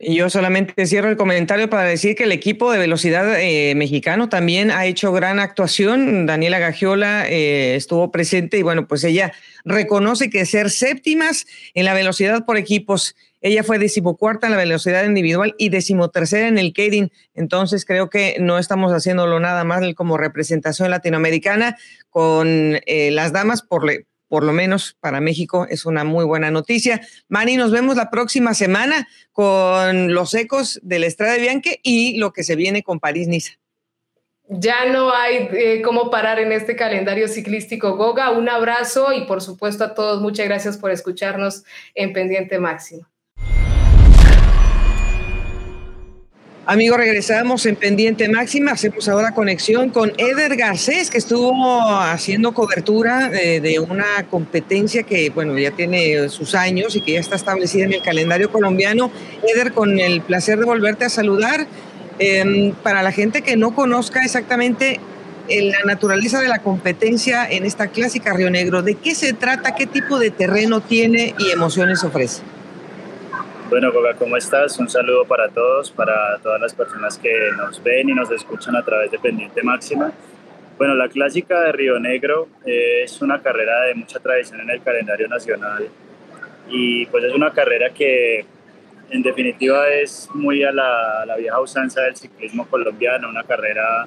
Yo solamente cierro el comentario para decir que el equipo de velocidad eh, mexicano también ha hecho gran actuación. Daniela Gagiola eh, estuvo presente y bueno, pues ella reconoce que ser séptimas en la velocidad por equipos ella fue decimocuarta en la velocidad individual y decimotercera en el Kading. Entonces creo que no estamos haciéndolo nada más como representación latinoamericana con eh, las damas, por, por lo menos para México es una muy buena noticia. Mani, nos vemos la próxima semana con los ecos de la Estrada de Bianque y lo que se viene con París-Niza. Ya no hay eh, cómo parar en este calendario ciclístico Goga. Un abrazo y por supuesto a todos muchas gracias por escucharnos en Pendiente Máximo. Amigos, regresamos en Pendiente Máxima. Hacemos ahora conexión con Eder Garcés, que estuvo haciendo cobertura de, una competencia que, bueno, ya tiene sus años y que ya está establecida en el calendario colombiano. Eder, con el placer de volverte a saludar. Em, para la gente que no conozca exactamente eh, la naturaleza de la competencia en esta clásica Río Negro, ¿de qué se trata? ¿Qué tipo de terreno tiene y emociones ofrece? Bueno, Goga, ¿cómo estás? Un saludo para todos, para todas las personas que nos ven y nos escuchan a través de Pendiente Máxima. Bueno, la clásica de Río Negro es una carrera de mucha tradición en el calendario nacional y pues es una carrera que en definitiva es muy a la, a la vieja usanza del ciclismo colombiano, una carrera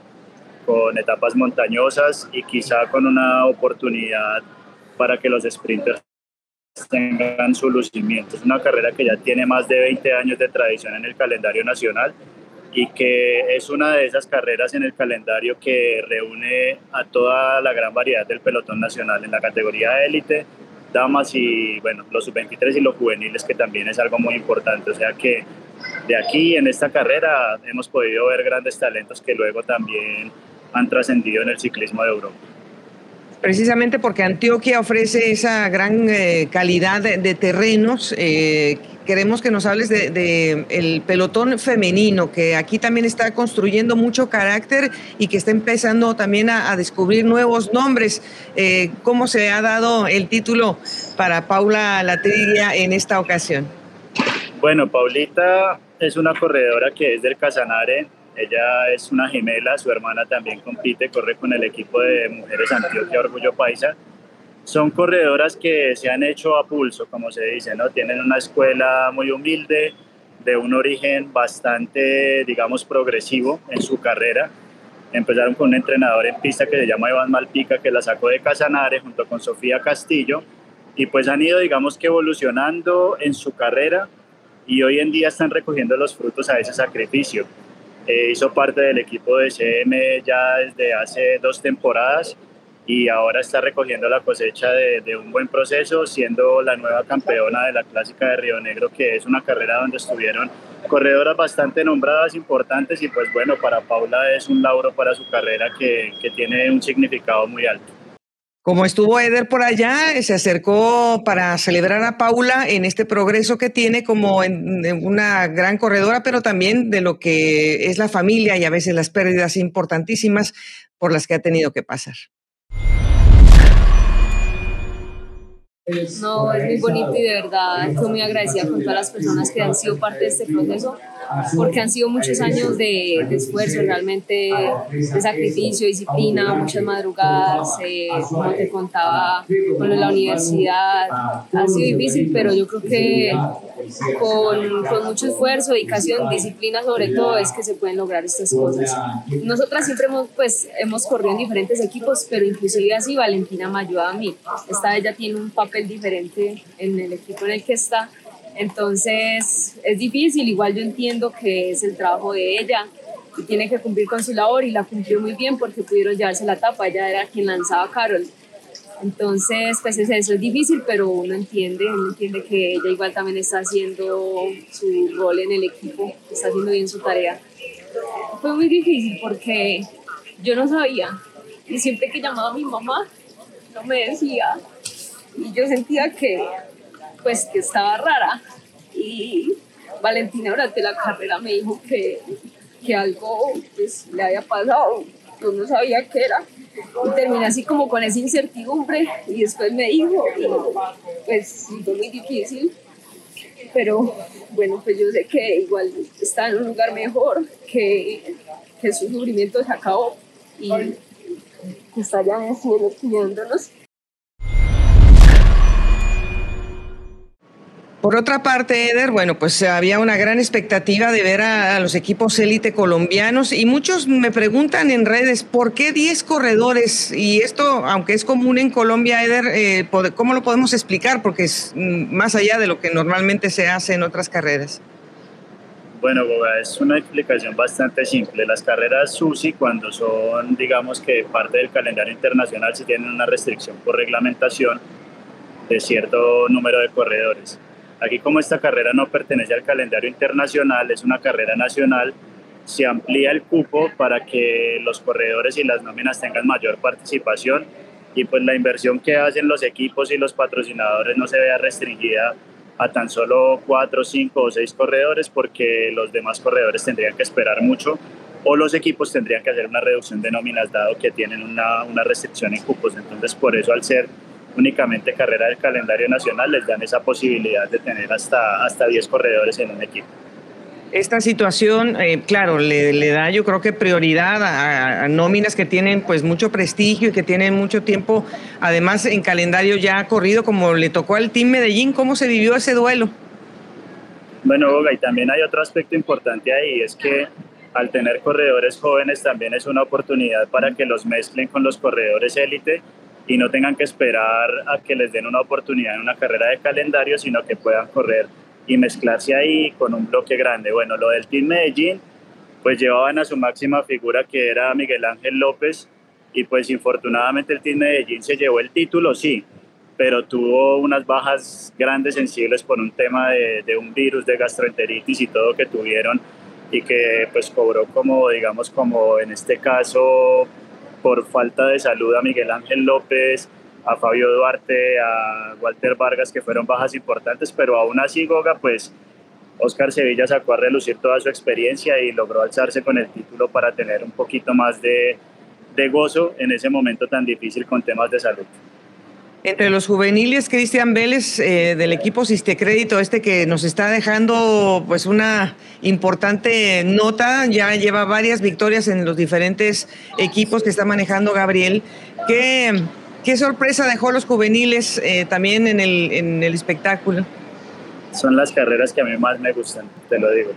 con etapas montañosas y quizá con una oportunidad para que los sprinters tengan su lucimiento. Es una carrera que ya tiene más de 20 años de tradición en el calendario nacional y que es una de esas carreras en el calendario que reúne a toda la gran variedad del pelotón nacional en la categoría élite, damas y bueno, los sub-23 y los juveniles que también es algo muy importante. O sea que de aquí en esta carrera hemos podido ver grandes talentos que luego también han trascendido en el ciclismo de Europa precisamente porque Antioquia ofrece esa gran eh, calidad de, terrenos. Eh, queremos que nos hables de, el pelotón femenino, que aquí también está construyendo mucho carácter y que está empezando también a, descubrir nuevos nombres. Eh, ¿Cómo se ha dado el título para Paula Latrilla en esta ocasión? Bueno, Paulita es una corredora que es del Casanare, ella es una gemela, su hermana también compite, corre con el equipo de Mujeres Antioquia Orgullo Paisa. Son corredoras que se han hecho a pulso, como se dice, ¿no? Tienen una escuela muy humilde, de un origen bastante, digamos, progresivo en su carrera. Empezaron con un entrenador en pista que se llama Iván Malpica, que la sacó de Casanare junto con Sofía Castillo, y pues han ido, digamos que evolucionando en su carrera y hoy en día están recogiendo los frutos a ese sacrificio. Eh, hizo parte del equipo de CM ya desde hace dos temporadas y ahora está recogiendo la cosecha de, un buen proceso, siendo la nueva campeona de la clásica de Río Negro, que es una carrera donde estuvieron corredoras bastante nombradas, importantes, y pues bueno, para Paula es un lauro para su carrera que, que tiene un significado muy alto. Como estuvo Eder por allá, se acercó para celebrar a Paula en este progreso que tiene como en, una gran corredora, pero también de lo que es la familia y a veces las pérdidas importantísimas por las que ha tenido que pasar. No, es muy bonito y de verdad estoy muy agradecida con todas las personas que han sido parte de este proceso porque han sido muchos años de, esfuerzo, realmente de sacrificio, disciplina, muchas madrugadas, eh, como te contaba, con la universidad, ha sido difícil, pero yo creo que con, con, mucho esfuerzo, dedicación, disciplina sobre todo, es que se pueden lograr estas cosas. Nosotras siempre hemos, pues, hemos corrido en diferentes equipos, pero inclusive así Valentina me ayuda a mí. Esta ella tiene un papel diferente en el equipo en el que está. Entonces es difícil, igual yo entiendo que es el trabajo de ella y tiene que cumplir con su labor y la cumplió muy bien porque pudieron llevarse la tapa, ella era quien lanzaba a Carol. Entonces, pues eso es difícil, pero uno entiende, uno entiende que ella igual también está haciendo su rol en el equipo, está haciendo bien su tarea. Fue muy difícil porque yo no sabía. Y siempre que llamaba a mi mamá no me decía y yo sentía que pues que estaba rara. Y Valentina durante la carrera me dijo que, que algo pues, le había pasado, yo no sabía qué era. Y terminé así como con esa incertidumbre. Y después me dijo y pues fue muy difícil. Pero bueno pues yo sé que igual está en un lugar mejor que, que su sufrimiento se acabó. Y que está allá cuidándonos Por otra parte, Eder, bueno, pues había una gran expectativa de ver a, los equipos élite colombianos y muchos me preguntan en redes, ¿por qué 10 corredores? Y esto, aunque es común en Colombia, Eder, eh, ¿cómo lo podemos explicar? Porque es mm, más allá de lo que normalmente se hace en otras carreras. Bueno, Boga, es una explicación bastante simple. Las carreras SUSI, cuando son, digamos que parte del calendario internacional, sí tienen una restricción por reglamentación de cierto número de corredores Aquí como esta carrera no pertenece al calendario internacional, es una carrera nacional, se amplía el cupo para que los corredores y las nóminas tengan mayor participación y pues la inversión que hacen los equipos y los patrocinadores no se vea restringida a tan solo cuatro, cinco o seis corredores porque los demás corredores tendrían que esperar mucho o los equipos tendrían que hacer una reducción de nóminas dado que tienen una, una restricción en cupos. Entonces por eso al ser únicamente carrera del calendario nacional les dan esa posibilidad de tener hasta, hasta 10 corredores en un equipo. Esta situación, eh, claro, le, da yo creo que prioridad a, nóminas que tienen pues mucho prestigio y que tienen mucho tiempo, además en calendario ya corrido, como le tocó al Team Medellín. ¿Cómo se vivió ese duelo? Bueno, Boga, y también hay otro aspecto importante ahí, es que al tener corredores jóvenes también es una oportunidad para que los mezclen con los corredores élite y no tengan que esperar a que les den una oportunidad en una carrera de calendario, sino que puedan correr y mezclarse ahí con un bloque grande. Bueno, lo del Team Medellín, pues llevaban a su máxima figura que era Miguel Ángel López y pues infortunadamente el Team Medellín se llevó el título, sí, pero tuvo unas bajas grandes sensibles por un tema de, de un virus de gastroenteritis y todo que tuvieron y que pues cobró como, digamos, como en este caso por falta de salud a Miguel Ángel López, a Fabio Duarte, a Walter Vargas, que fueron bajas importantes, pero aún así Goga, pues Oscar Sevilla sacó a relucir toda su experiencia y logró alzarse con el título para tener un poquito más de, gozo en ese momento tan difícil con temas de salud. Entre los juveniles, Cristian Vélez eh, del equipo Crédito, este que nos está dejando pues una importante nota, ya lleva varias victorias en los diferentes equipos que está manejando Gabriel. ¿Qué, qué sorpresa dejó los juveniles eh, también en el, en el espectáculo? Son las carreras que a mí más me gustan, te lo digo,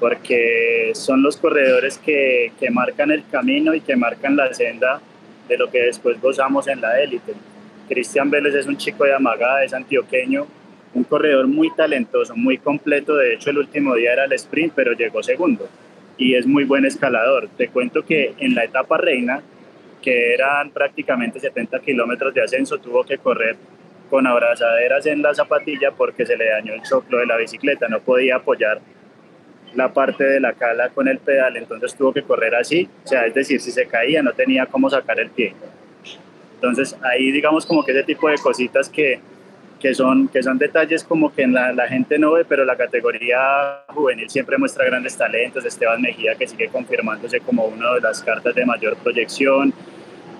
porque son los corredores que, que marcan el camino y que marcan la senda de lo que después gozamos en la élite Cristian Vélez es un chico de Amagada, es antioqueño, un corredor muy talentoso, muy completo. De hecho, el último día era el sprint, pero llegó segundo y es muy buen escalador. Te cuento que en la etapa reina, que eran prácticamente 70 kilómetros de ascenso, tuvo que correr con abrazaderas en la zapatilla porque se le dañó el choclo de la bicicleta, no podía apoyar la parte de la cala con el pedal, entonces tuvo que correr así, o sea, es decir, si se caía no tenía cómo sacar el pie. Entonces ahí digamos como que ese tipo de cositas que, que, son, que son detalles como que la, la, gente no ve, pero la categoría juvenil siempre muestra grandes talentos. Esteban Mejía que sigue confirmándose como una de las cartas de mayor proyección.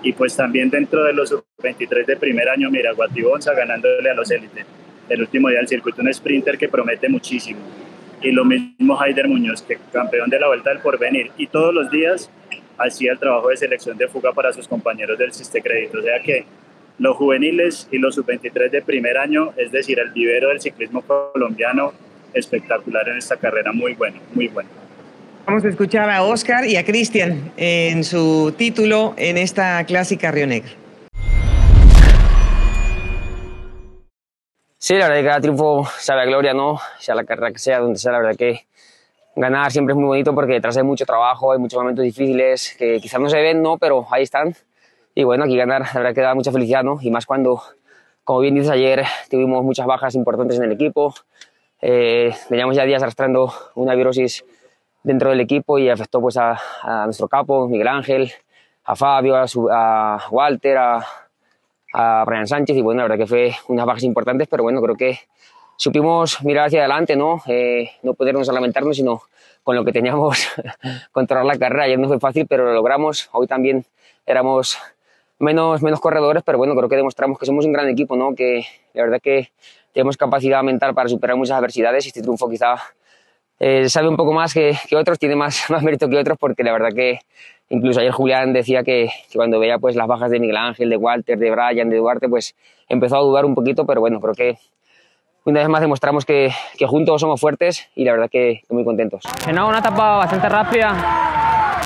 Y pues también dentro de los 23 de primer año, mira, Guatibonza ganándole a los élites. El último día del circuito, un sprinter que promete muchísimo. Y lo mismo Haider Muñoz, que campeón de la Vuelta del Porvenir. Y todos los días hacía el trabajo de selección de fuga para sus compañeros del Crédito. O sea que los juveniles y los sub-23 de primer año, es decir, el vivero del ciclismo colombiano, espectacular en esta carrera, muy bueno, muy bueno. Vamos a escuchar a Oscar y a Cristian en su título en esta clásica Río Negro. Sí, la verdad que cada triunfo sabe a gloria, ¿no? Sea la carrera que sea, donde sea, la verdad que ganar siempre es muy bonito porque detrás hay mucho trabajo, hay muchos momentos difíciles que quizás no se ven, ¿no? Pero ahí están. Y bueno, aquí ganar, la verdad que da mucha felicidad, ¿no? Y más cuando, como bien dices ayer, tuvimos muchas bajas importantes en el equipo. Eh, veníamos ya días arrastrando una virosis dentro del equipo y afectó pues a, nuestro capo, Miguel Ángel, a Fabio, a, a Walter, a, a Brian Sánchez y bueno, la verdad que fue unas bajas importantes, pero bueno, creo que supimos mirar hacia adelante, ¿no? Eh, no podernos lamentarnos, sino con lo que teníamos controlar la carrera. Ayer no fue fácil, pero lo logramos. Hoy también éramos menos, menos corredores, pero bueno, creo que demostramos que somos un gran equipo, ¿no? Que la verdad que tenemos capacidad mental para superar muchas adversidades y este triunfo quizá eh, sabe un poco más que, que, otros, tiene más, más mérito que otros, porque la verdad que incluso ayer Julián decía que, que, cuando veía pues las bajas de Miguel Ángel, de Walter, de Brian, de Duarte, pues empezó a dudar un poquito, pero bueno, creo que una vez más demostramos que, que juntos somos fuertes y la verdad que, muy contentos. No, una etapa bastante rápida,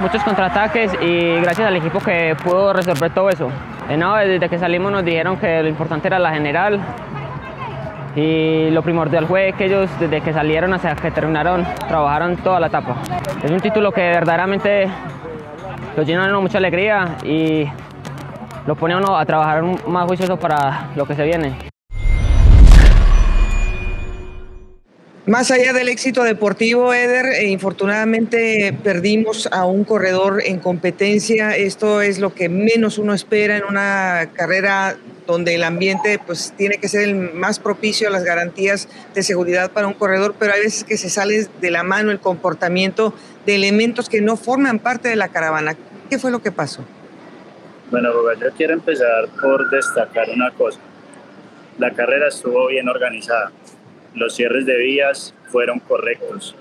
muchos contraataques y gracias al equipo que pudo resolver todo eso. No, desde que salimos nos dijeron que lo importante era la general y lo primordial fue que ellos desde que salieron hasta que terminaron trabajaron toda la etapa. Es un título que verdaderamente lo llena de mucha alegría y lo pone a uno a trabajar más juicioso para lo que se viene. Más allá del éxito deportivo, Eder, eh, infortunadamente perdimos a un corredor en competencia. Esto es lo que menos uno espera en una carrera donde el ambiente pues tiene que ser el más propicio a las garantías de seguridad para un corredor, pero hay veces que se sale de la mano el comportamiento de elementos que no forman parte de la caravana. ¿Qué fue lo que pasó? Bueno, yo quiero empezar por destacar una cosa La carrera estuvo bien organizada. Los cierres de vías fueron correctos.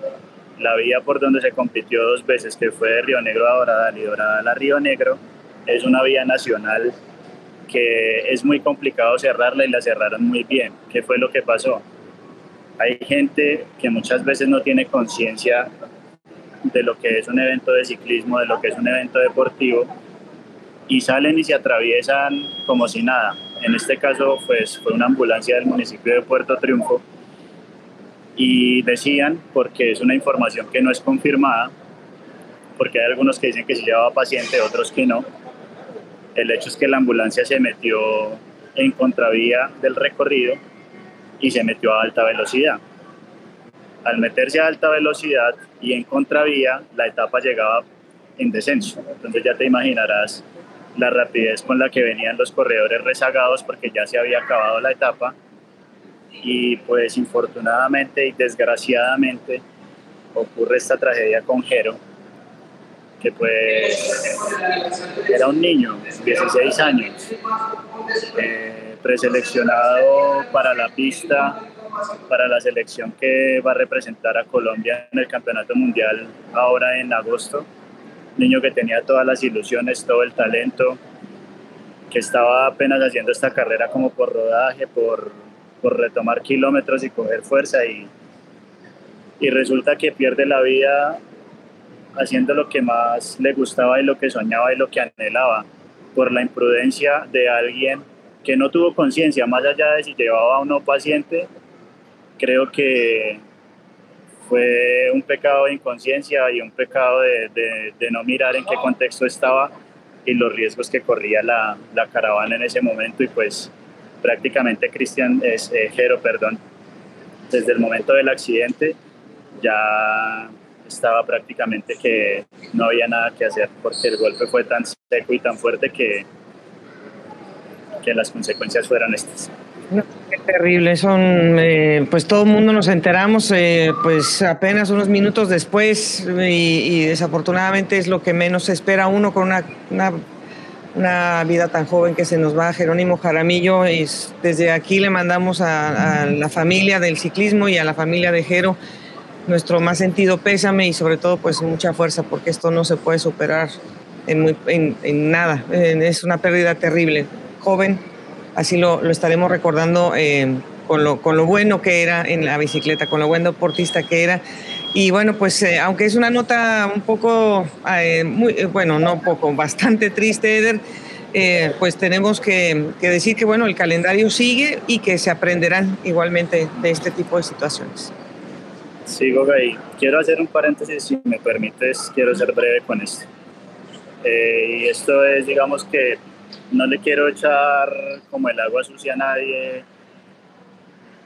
La vía por donde se compitió dos veces, que fue de Río Negro a Doradal y Doradal a Río Negro, es una vía nacional que es muy complicado cerrarla y la cerraron muy bien. ¿Qué fue lo que pasó? Hay gente que muchas veces no tiene conciencia de lo que es un evento de ciclismo, de lo que es un evento deportivo, y salen y se atraviesan como si nada. En este caso, pues fue una ambulancia del municipio de Puerto Triunfo y decían, porque es una información que no es confirmada, porque hay algunos que dicen que se llevaba paciente, otros que no. El hecho es que la ambulancia se metió en contravía del recorrido y se metió a alta velocidad. Al meterse a alta velocidad y en contravía, la etapa llegaba en descenso. Entonces ya te imaginarás la rapidez con la que venían los corredores rezagados porque ya se había acabado la etapa y pues infortunadamente y desgraciadamente ocurre esta tragedia con Jero que pues era un niño, 16 años, eh, preseleccionado para la pista, para la selección que va a representar a Colombia en el Campeonato Mundial ahora en agosto. Niño que tenía todas las ilusiones, todo el talento, que estaba apenas haciendo esta carrera como por rodaje, por, por retomar kilómetros y coger fuerza y, y resulta que pierde la vida haciendo lo que más le gustaba y lo que soñaba y lo que anhelaba por la imprudencia de alguien que no tuvo conciencia, más allá de si llevaba o no paciente, creo que fue un pecado de inconsciencia y un pecado de, de, no mirar en qué contexto estaba y los riesgos que corría la, la caravana en ese momento y pues prácticamente Cristian es eh, Jero, perdón, desde el momento del accidente ya estaba prácticamente que no había nada que hacer porque el golpe fue tan seco y tan fuerte que, que las consecuencias fueron estas. qué terrible, son, eh, pues todo el mundo nos enteramos, eh, pues apenas unos minutos después y, desafortunadamente es lo que menos espera uno con una, una, una, vida tan joven que se nos va, Jerónimo Jaramillo, y desde aquí le mandamos a, la familia del ciclismo y a la familia de Jero nuestro más sentido pésame y sobre todo pues mucha fuerza porque esto no se puede superar en, nada, es una pérdida terrible, joven, así lo, lo estaremos recordando eh, con, lo, con lo bueno que era en la bicicleta, con lo buen deportista que era. Y bueno, pues eh, aunque es una nota un poco, eh, muy, bueno, no poco, bastante triste, Eder, pues tenemos que, decir que bueno, el calendario sigue y que se aprenderán igualmente de este tipo de situaciones. Sigo ahí. Quiero hacer un paréntesis, si me permites, quiero ser breve con esto. y esto es, digamos que no le quiero echar como el agua sucia a nadie,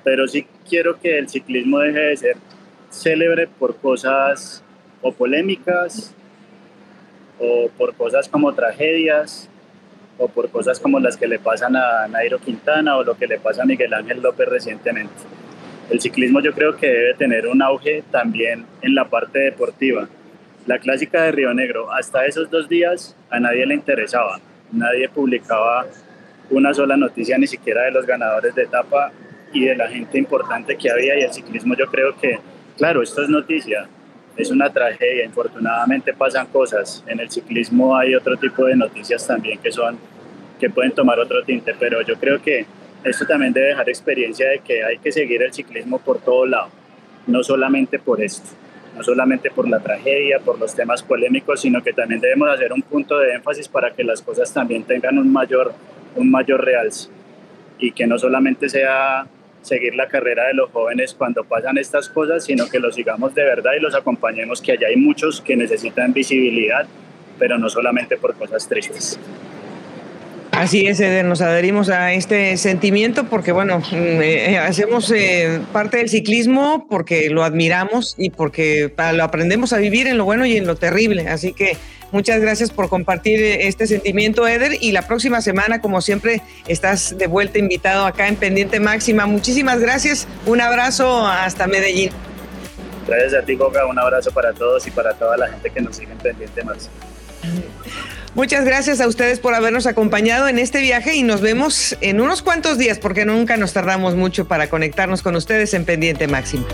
pero sí quiero que el ciclismo deje de ser célebre por cosas o polémicas o por cosas como tragedias o por cosas como las que le pasan a Nairo Quintana o lo que le pasa a Miguel Ángel López recientemente. El ciclismo yo creo que debe tener un auge también en la parte deportiva. La clásica de Río Negro, hasta esos dos días a nadie le interesaba nadie publicaba una sola noticia ni siquiera de los ganadores de etapa y de la gente importante que había y el ciclismo yo creo que, claro, esto es noticia, es una tragedia, infortunadamente pasan cosas, en el ciclismo hay otro tipo de noticias también que son, que pueden tomar otro tinte, pero yo creo que esto también debe dejar experiencia de que hay que seguir el ciclismo por todo lado, no solamente por esto no solamente por la tragedia, por los temas polémicos, sino que también debemos hacer un punto de énfasis para que las cosas también tengan un mayor, un mayor realce y que no solamente sea seguir la carrera de los jóvenes cuando pasan estas cosas, sino que los sigamos de verdad y los acompañemos, que allá hay muchos que necesitan visibilidad, pero no solamente por cosas tristes. Así es, nos adherimos a este sentimiento porque, bueno, mm, eh, hacemos eh, parte del ciclismo porque lo admiramos y porque lo aprendemos a vivir en lo bueno y en lo terrible. Así que muchas gracias por compartir eh, este sentimiento, Eder. Y la próxima semana, como siempre, estás de vuelta invitado acá en Pendiente Máxima. Muchísimas gracias. Un abrazo hasta Medellín. Gracias a ti, Goga. Un abrazo para todos y para toda la gente que nos sigue en Pendiente Máxima. Muchas gracias a ustedes por habernos acompañado en este viaje y nos vemos en unos cuantos días porque nunca nos tardamos mucho para conectarnos con ustedes en Pendiente Máximo.